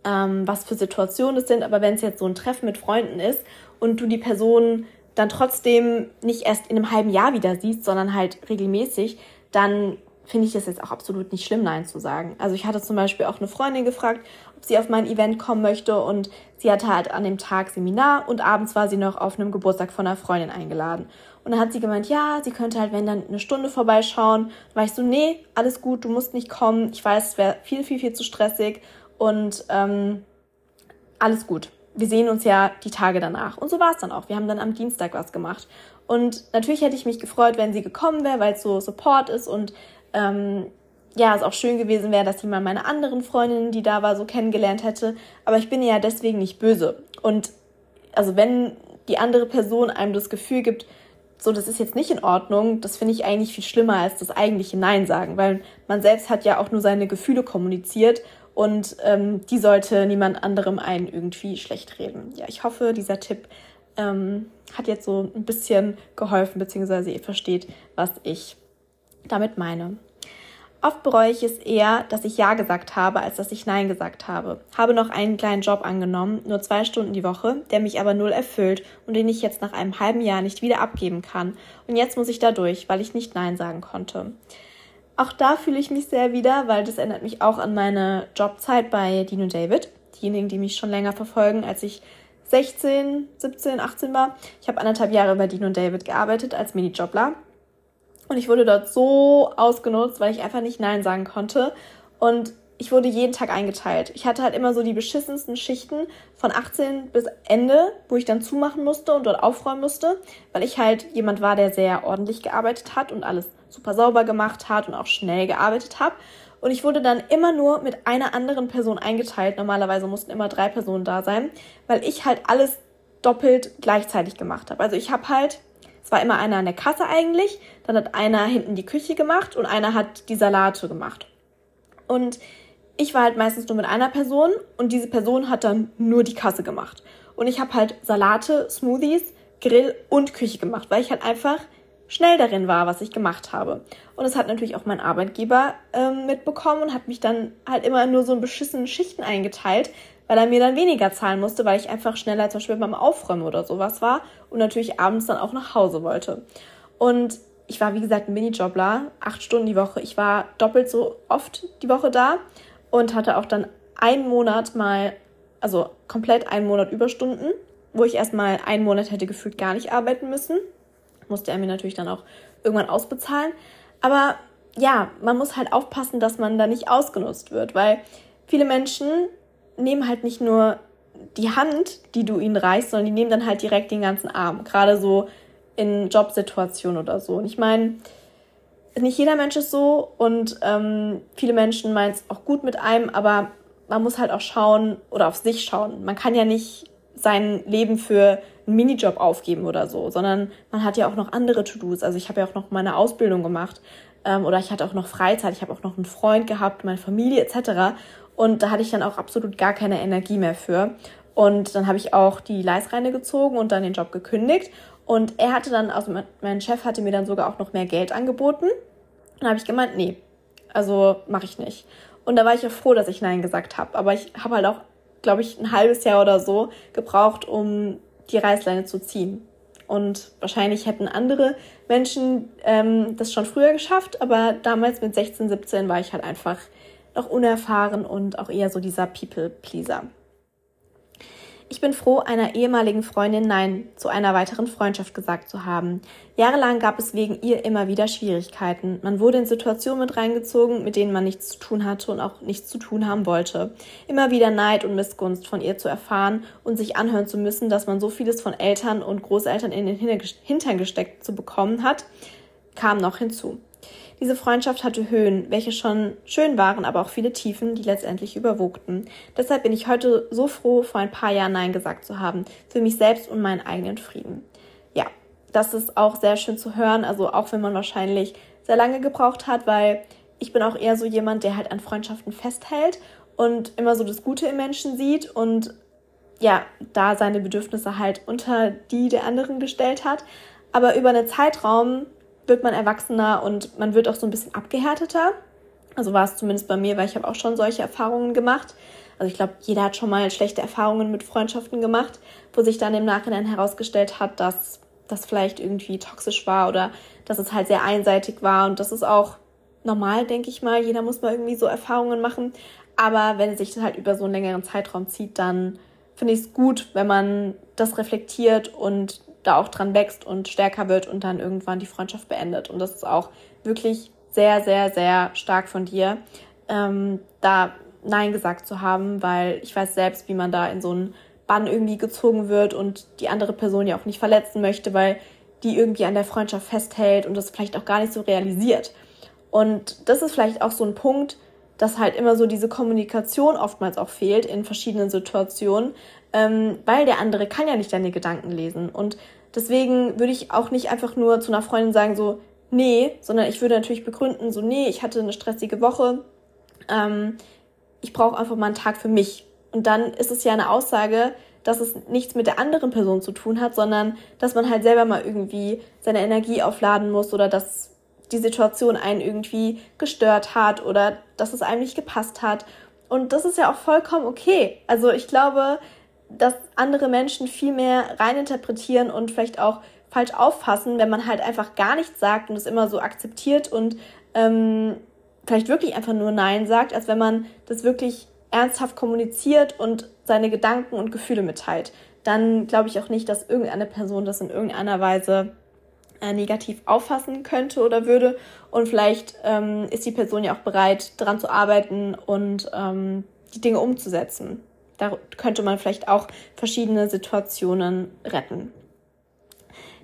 A: ähm, was für Situationen es sind, aber wenn es jetzt so ein Treffen mit Freunden ist und du die Person dann trotzdem nicht erst in einem halben Jahr wieder siehst, sondern halt regelmäßig, dann finde ich es jetzt auch absolut nicht schlimm, Nein zu sagen. Also ich hatte zum Beispiel auch eine Freundin gefragt, ob sie auf mein Event kommen möchte und sie hatte halt an dem Tag Seminar und abends war sie noch auf einem Geburtstag von einer Freundin eingeladen. Und dann hat sie gemeint, ja, sie könnte halt, wenn dann eine Stunde vorbeischauen. Dann war ich so, nee, alles gut, du musst nicht kommen. Ich weiß, es wäre viel, viel, viel zu stressig und ähm, alles gut wir sehen uns ja die Tage danach. Und so war es dann auch. Wir haben dann am Dienstag was gemacht. Und natürlich hätte ich mich gefreut, wenn sie gekommen wäre, weil es so Support ist und ähm, ja, es auch schön gewesen wäre, dass sie mal meine anderen Freundinnen, die da war, so kennengelernt hätte. Aber ich bin ja deswegen nicht böse. Und also wenn die andere Person einem das Gefühl gibt, so, das ist jetzt nicht in Ordnung, das finde ich eigentlich viel schlimmer als das eigentliche Nein sagen, weil man selbst hat ja auch nur seine Gefühle kommuniziert und ähm, die sollte niemand anderem einen irgendwie schlecht reden. Ja, ich hoffe, dieser Tipp ähm, hat jetzt so ein bisschen geholfen, beziehungsweise ihr versteht, was ich damit meine. Oft bereue ich es eher, dass ich Ja gesagt habe, als dass ich Nein gesagt habe. Habe noch einen kleinen Job angenommen, nur zwei Stunden die Woche, der mich aber null erfüllt und den ich jetzt nach einem halben Jahr nicht wieder abgeben kann. Und jetzt muss ich da durch, weil ich nicht Nein sagen konnte. Auch da fühle ich mich sehr wieder, weil das erinnert mich auch an meine Jobzeit bei Dino David. Diejenigen, die mich schon länger verfolgen, als ich 16, 17, 18 war. Ich habe anderthalb Jahre bei Dino David gearbeitet als Minijobler. Und ich wurde dort so ausgenutzt, weil ich einfach nicht Nein sagen konnte. Und ich wurde jeden Tag eingeteilt. Ich hatte halt immer so die beschissensten Schichten von 18 bis Ende, wo ich dann zumachen musste und dort aufräumen musste, weil ich halt jemand war, der sehr ordentlich gearbeitet hat und alles super sauber gemacht hat und auch schnell gearbeitet habe. Und ich wurde dann immer nur mit einer anderen Person eingeteilt. Normalerweise mussten immer drei Personen da sein, weil ich halt alles doppelt gleichzeitig gemacht habe. Also ich habe halt, es war immer einer an der Kasse eigentlich, dann hat einer hinten die Küche gemacht und einer hat die Salate gemacht. Und ich war halt meistens nur mit einer Person und diese Person hat dann nur die Kasse gemacht. Und ich habe halt Salate, Smoothies, Grill und Küche gemacht, weil ich halt einfach schnell darin war, was ich gemacht habe. Und das hat natürlich auch mein Arbeitgeber ähm, mitbekommen und hat mich dann halt immer nur so in beschissenen Schichten eingeteilt, weil er mir dann weniger zahlen musste, weil ich einfach schneller zum Beispiel beim Aufräumen oder sowas war und natürlich abends dann auch nach Hause wollte. Und ich war, wie gesagt, ein Minijobler, acht Stunden die Woche. Ich war doppelt so oft die Woche da und hatte auch dann einen Monat mal, also komplett einen Monat Überstunden, wo ich erstmal einen Monat hätte gefühlt gar nicht arbeiten müssen. Musste er mir natürlich dann auch irgendwann ausbezahlen. Aber ja, man muss halt aufpassen, dass man da nicht ausgenutzt wird, weil viele Menschen nehmen halt nicht nur die Hand, die du ihnen reichst, sondern die nehmen dann halt direkt den ganzen Arm. Gerade so in Jobsituationen oder so. Und ich meine, nicht jeder Mensch ist so und ähm, viele Menschen meinen es auch gut mit einem, aber man muss halt auch schauen oder auf sich schauen. Man kann ja nicht sein Leben für einen Minijob aufgeben oder so, sondern man hat ja auch noch andere To-Dos. Also ich habe ja auch noch meine Ausbildung gemacht ähm, oder ich hatte auch noch Freizeit, ich habe auch noch einen Freund gehabt, meine Familie etc. Und da hatte ich dann auch absolut gar keine Energie mehr für. Und dann habe ich auch die Leisreine gezogen und dann den Job gekündigt. Und er hatte dann, also mein Chef hatte mir dann sogar auch noch mehr Geld angeboten. Und habe ich gemeint, nee, also mache ich nicht. Und da war ich ja froh, dass ich Nein gesagt habe. Aber ich habe halt auch, glaube ich, ein halbes Jahr oder so gebraucht, um die Reißleine zu ziehen. Und wahrscheinlich hätten andere Menschen ähm, das schon früher geschafft, aber damals mit 16, 17 war ich halt einfach noch unerfahren und auch eher so dieser People-Pleaser. Ich bin froh, einer ehemaligen Freundin Nein zu einer weiteren Freundschaft gesagt zu haben. Jahrelang gab es wegen ihr immer wieder Schwierigkeiten. Man wurde in Situationen mit reingezogen, mit denen man nichts zu tun hatte und auch nichts zu tun haben wollte. Immer wieder Neid und Missgunst von ihr zu erfahren und sich anhören zu müssen, dass man so vieles von Eltern und Großeltern in den Hintern gesteckt zu bekommen hat, kam noch hinzu. Diese Freundschaft hatte Höhen, welche schon schön waren, aber auch viele Tiefen, die letztendlich überwogten. Deshalb bin ich heute so froh, vor ein paar Jahren Nein gesagt zu haben, für mich selbst und meinen eigenen Frieden. Ja, das ist auch sehr schön zu hören, also auch wenn man wahrscheinlich sehr lange gebraucht hat, weil ich bin auch eher so jemand, der halt an Freundschaften festhält und immer so das Gute im Menschen sieht und ja, da seine Bedürfnisse halt unter die der anderen gestellt hat. Aber über einen Zeitraum wird man erwachsener und man wird auch so ein bisschen abgehärteter. Also war es zumindest bei mir, weil ich habe auch schon solche Erfahrungen gemacht. Also ich glaube, jeder hat schon mal schlechte Erfahrungen mit Freundschaften gemacht, wo sich dann im Nachhinein herausgestellt hat, dass das vielleicht irgendwie toxisch war oder dass es halt sehr einseitig war. Und das ist auch normal, denke ich mal. Jeder muss mal irgendwie so Erfahrungen machen. Aber wenn es sich halt über so einen längeren Zeitraum zieht, dann finde ich es gut, wenn man das reflektiert und da auch dran wächst und stärker wird und dann irgendwann die Freundschaft beendet. Und das ist auch wirklich sehr, sehr, sehr stark von dir, ähm, da Nein gesagt zu haben, weil ich weiß selbst, wie man da in so einen Bann irgendwie gezogen wird und die andere Person ja auch nicht verletzen möchte, weil die irgendwie an der Freundschaft festhält und das vielleicht auch gar nicht so realisiert. Und das ist vielleicht auch so ein Punkt, dass halt immer so diese Kommunikation oftmals auch fehlt in verschiedenen Situationen, ähm, weil der andere kann ja nicht deine Gedanken lesen. Und deswegen würde ich auch nicht einfach nur zu einer Freundin sagen, so, nee, sondern ich würde natürlich begründen, so, nee, ich hatte eine stressige Woche, ähm, ich brauche einfach mal einen Tag für mich. Und dann ist es ja eine Aussage, dass es nichts mit der anderen Person zu tun hat, sondern dass man halt selber mal irgendwie seine Energie aufladen muss oder dass die Situation einen irgendwie gestört hat oder dass es einem nicht gepasst hat. Und das ist ja auch vollkommen okay. Also ich glaube, dass andere Menschen viel mehr reininterpretieren und vielleicht auch falsch auffassen, wenn man halt einfach gar nichts sagt und es immer so akzeptiert und ähm, vielleicht wirklich einfach nur Nein sagt, als wenn man das wirklich ernsthaft kommuniziert und seine Gedanken und Gefühle mitteilt. Dann glaube ich auch nicht, dass irgendeine Person das in irgendeiner Weise äh, negativ auffassen könnte oder würde. Und vielleicht ähm, ist die Person ja auch bereit, daran zu arbeiten und ähm, die Dinge umzusetzen. Da könnte man vielleicht auch verschiedene Situationen retten.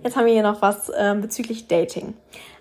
A: Jetzt haben wir hier noch was äh, bezüglich Dating.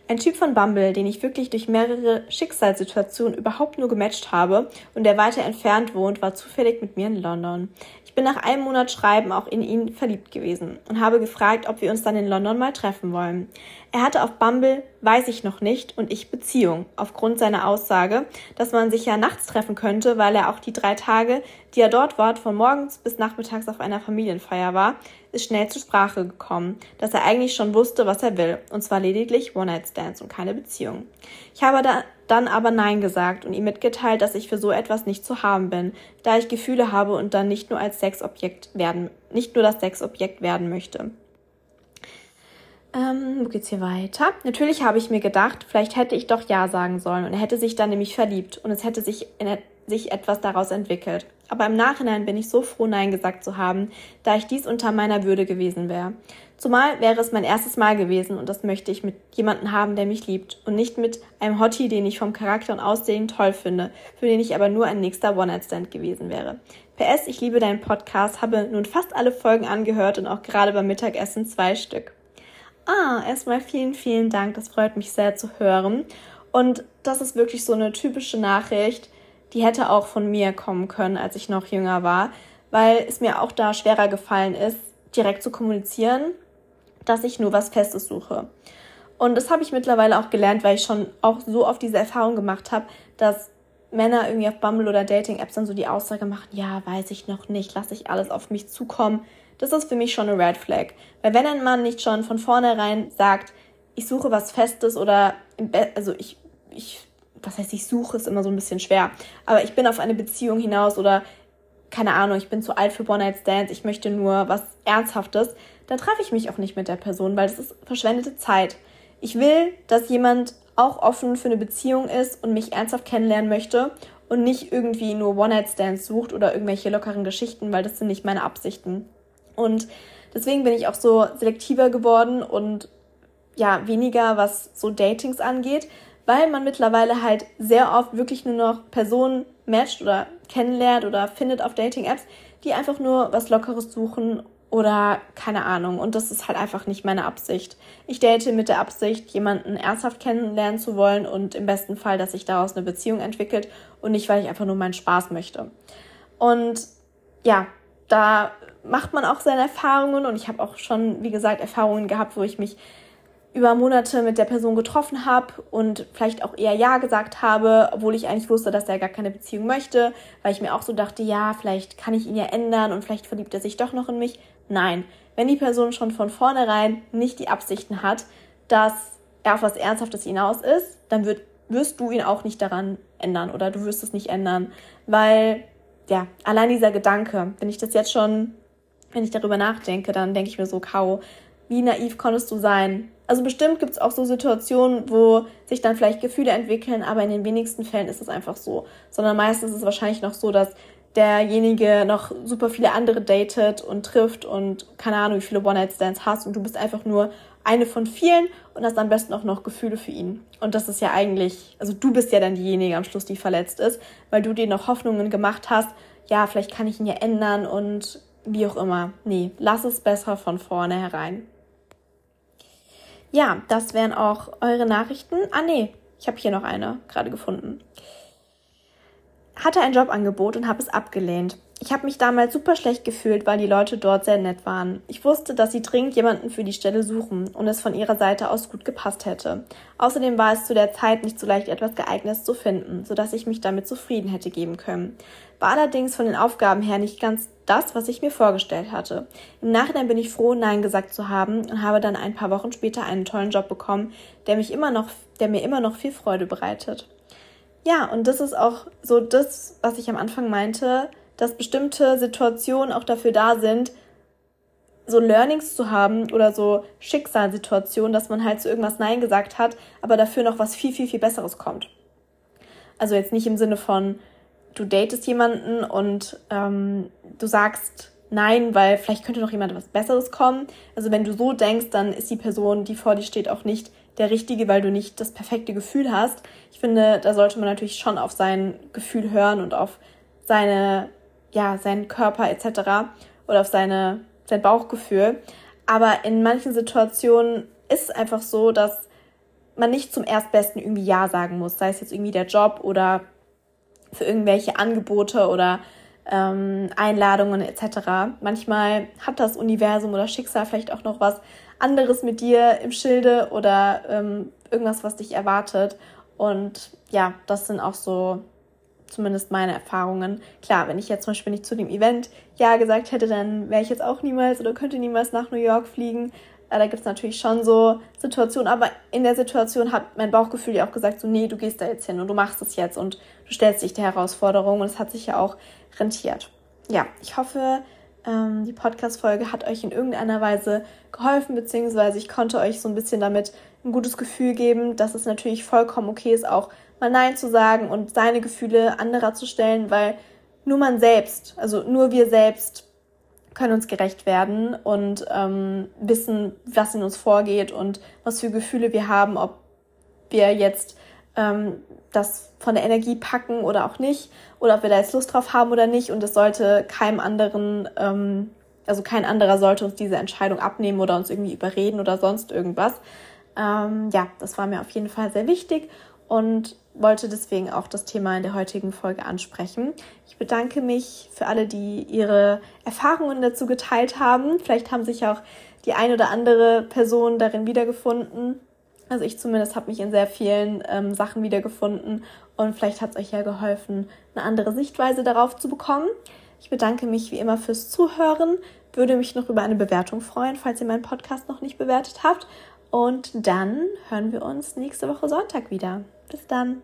A: Ein Typ von Bumble, den ich wirklich durch mehrere Schicksalssituationen überhaupt nur gematcht habe und der weiter entfernt wohnt, war zufällig mit mir in London. Ich bin nach einem Monat Schreiben auch in ihn verliebt gewesen und habe gefragt, ob wir uns dann in London mal treffen wollen. Er hatte auf Bumble weiß ich noch nicht und ich Beziehung, aufgrund seiner Aussage, dass man sich ja nachts treffen könnte, weil er auch die drei Tage, die er dort war, von morgens bis nachmittags auf einer Familienfeier war, ist schnell zur Sprache gekommen, dass er eigentlich schon wusste, was er will, und zwar lediglich One-Night-Stands und keine Beziehung. Ich habe da dann aber Nein gesagt und ihm mitgeteilt, dass ich für so etwas nicht zu haben bin, da ich Gefühle habe und dann nicht nur als Sexobjekt werden, nicht nur das Sexobjekt werden möchte. Ähm, wo geht's hier weiter? Natürlich habe ich mir gedacht, vielleicht hätte ich doch Ja sagen sollen und er hätte sich dann nämlich verliebt und es hätte sich, in, sich etwas daraus entwickelt. Aber im Nachhinein bin ich so froh, Nein gesagt zu haben, da ich dies unter meiner Würde gewesen wäre. Zumal wäre es mein erstes Mal gewesen und das möchte ich mit jemandem haben, der mich liebt und nicht mit einem Hottie, den ich vom Charakter und Aussehen toll finde, für den ich aber nur ein nächster One-Night-Stand gewesen wäre. PS, ich liebe deinen Podcast, habe nun fast alle Folgen angehört und auch gerade beim Mittagessen zwei Stück. Ah, erstmal vielen, vielen Dank, das freut mich sehr zu hören. Und das ist wirklich so eine typische Nachricht, die hätte auch von mir kommen können, als ich noch jünger war, weil es mir auch da schwerer gefallen ist, direkt zu kommunizieren, dass ich nur was Festes suche. Und das habe ich mittlerweile auch gelernt, weil ich schon auch so oft diese Erfahrung gemacht habe, dass Männer irgendwie auf Bumble oder Dating-Apps dann so die Aussage machen, ja, weiß ich noch nicht, lasse ich alles auf mich zukommen. Das ist für mich schon eine Red Flag. Weil wenn ein Mann nicht schon von vornherein sagt, ich suche was Festes oder, also ich, ich, was heißt ich suche, ist immer so ein bisschen schwer. Aber ich bin auf eine Beziehung hinaus oder, keine Ahnung, ich bin zu alt für One-Night-Stands, ich möchte nur was Ernsthaftes, dann treffe ich mich auch nicht mit der Person, weil das ist verschwendete Zeit. Ich will, dass jemand auch offen für eine Beziehung ist und mich ernsthaft kennenlernen möchte und nicht irgendwie nur One-Night-Stands sucht oder irgendwelche lockeren Geschichten, weil das sind nicht meine Absichten. Und deswegen bin ich auch so selektiver geworden und ja, weniger was so Datings angeht, weil man mittlerweile halt sehr oft wirklich nur noch Personen matcht oder kennenlernt oder findet auf Dating-Apps, die einfach nur was Lockeres suchen oder keine Ahnung. Und das ist halt einfach nicht meine Absicht. Ich date mit der Absicht, jemanden ernsthaft kennenlernen zu wollen und im besten Fall, dass sich daraus eine Beziehung entwickelt und nicht, weil ich einfach nur meinen Spaß möchte. Und ja, da macht man auch seine Erfahrungen und ich habe auch schon, wie gesagt, Erfahrungen gehabt, wo ich mich über Monate mit der Person getroffen habe und vielleicht auch eher Ja gesagt habe, obwohl ich eigentlich wusste, dass er gar keine Beziehung möchte, weil ich mir auch so dachte, ja, vielleicht kann ich ihn ja ändern und vielleicht verliebt er sich doch noch in mich. Nein, wenn die Person schon von vornherein nicht die Absichten hat, dass er auf was Ernsthaftes hinaus ist, dann wird, wirst du ihn auch nicht daran ändern oder du wirst es nicht ändern, weil ja, allein dieser Gedanke, wenn ich das jetzt schon, wenn ich darüber nachdenke, dann denke ich mir so, Kau, wie naiv konntest du sein? Also bestimmt gibt es auch so Situationen, wo sich dann vielleicht Gefühle entwickeln, aber in den wenigsten Fällen ist es einfach so. Sondern meistens ist es wahrscheinlich noch so, dass derjenige noch super viele andere datet und trifft und keine Ahnung, wie viele One-Night-Stands hast und du bist einfach nur eine von vielen und hast am besten auch noch Gefühle für ihn. Und das ist ja eigentlich, also du bist ja dann diejenige am Schluss, die verletzt ist, weil du dir noch Hoffnungen gemacht hast, ja, vielleicht kann ich ihn ja ändern und wie auch immer. Nee, lass es besser von vorne herein. Ja, das wären auch eure Nachrichten. Ah, nee, ich habe hier noch eine gerade gefunden. Hatte ein Jobangebot und habe es abgelehnt. Ich habe mich damals super schlecht gefühlt, weil die Leute dort sehr nett waren. Ich wusste, dass sie dringend jemanden für die Stelle suchen und es von ihrer Seite aus gut gepasst hätte. Außerdem war es zu der Zeit nicht so leicht, etwas geeignetes zu finden, sodass ich mich damit zufrieden hätte geben können. War allerdings von den Aufgaben her nicht ganz das, was ich mir vorgestellt hatte. Im Nachhinein bin ich froh, Nein gesagt zu haben und habe dann ein paar Wochen später einen tollen Job bekommen, der mich immer noch, der mir immer noch viel Freude bereitet. Ja, und das ist auch so das, was ich am Anfang meinte, dass bestimmte Situationen auch dafür da sind, so Learnings zu haben oder so Schicksalssituationen, dass man halt zu irgendwas Nein gesagt hat, aber dafür noch was viel, viel, viel Besseres kommt. Also jetzt nicht im Sinne von, du datest jemanden und ähm, du sagst Nein, weil vielleicht könnte noch jemand was Besseres kommen. Also wenn du so denkst, dann ist die Person, die vor dir steht, auch nicht der Richtige, weil du nicht das perfekte Gefühl hast. Ich finde, da sollte man natürlich schon auf sein Gefühl hören und auf seine ja, seinen Körper etc. oder auf seine, sein Bauchgefühl. Aber in manchen Situationen ist es einfach so, dass man nicht zum Erstbesten irgendwie Ja sagen muss, sei es jetzt irgendwie der Job oder für irgendwelche Angebote oder ähm, Einladungen etc. Manchmal hat das Universum oder Schicksal vielleicht auch noch was anderes mit dir im Schilde oder ähm, irgendwas, was dich erwartet. Und ja, das sind auch so zumindest meine Erfahrungen. Klar, wenn ich jetzt zum Beispiel nicht zu dem Event Ja gesagt hätte, dann wäre ich jetzt auch niemals oder könnte niemals nach New York fliegen. Äh, da gibt es natürlich schon so Situationen, aber in der Situation hat mein Bauchgefühl ja auch gesagt, so nee, du gehst da jetzt hin und du machst es jetzt und du stellst dich der Herausforderung und es hat sich ja auch rentiert. Ja, ich hoffe, ähm, die Podcast-Folge hat euch in irgendeiner Weise geholfen, beziehungsweise ich konnte euch so ein bisschen damit ein gutes Gefühl geben, dass es natürlich vollkommen okay ist, auch mal Nein zu sagen und seine Gefühle anderer zu stellen, weil nur man selbst, also nur wir selbst können uns gerecht werden und ähm, wissen, was in uns vorgeht und was für Gefühle wir haben, ob wir jetzt ähm, das von der Energie packen oder auch nicht, oder ob wir da jetzt Lust drauf haben oder nicht. Und es sollte keinem anderen, ähm, also kein anderer sollte uns diese Entscheidung abnehmen oder uns irgendwie überreden oder sonst irgendwas. Ähm, ja, das war mir auf jeden Fall sehr wichtig. und wollte deswegen auch das Thema in der heutigen Folge ansprechen. Ich bedanke mich für alle, die ihre Erfahrungen dazu geteilt haben. Vielleicht haben sich auch die ein oder andere Person darin wiedergefunden. Also ich zumindest habe mich in sehr vielen ähm, Sachen wiedergefunden und vielleicht hat es euch ja geholfen, eine andere Sichtweise darauf zu bekommen. Ich bedanke mich wie immer fürs Zuhören, würde mich noch über eine Bewertung freuen, falls ihr meinen Podcast noch nicht bewertet habt. Und dann hören wir uns nächste Woche Sonntag wieder. Bis dann.